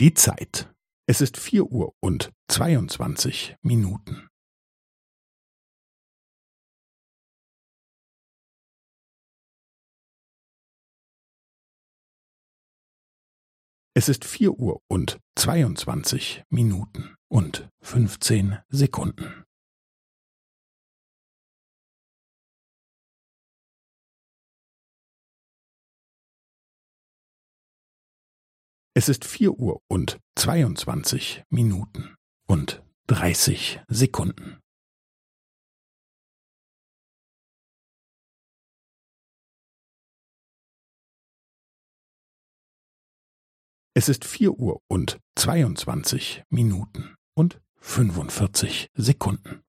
Die Zeit. Es ist vier Uhr und zweiundzwanzig Minuten. Es ist vier Uhr und zweiundzwanzig Minuten und fünfzehn Sekunden. Es ist vier Uhr und zweiundzwanzig Minuten und dreißig Sekunden. Es ist vier Uhr und zweiundzwanzig Minuten und fünfundvierzig Sekunden.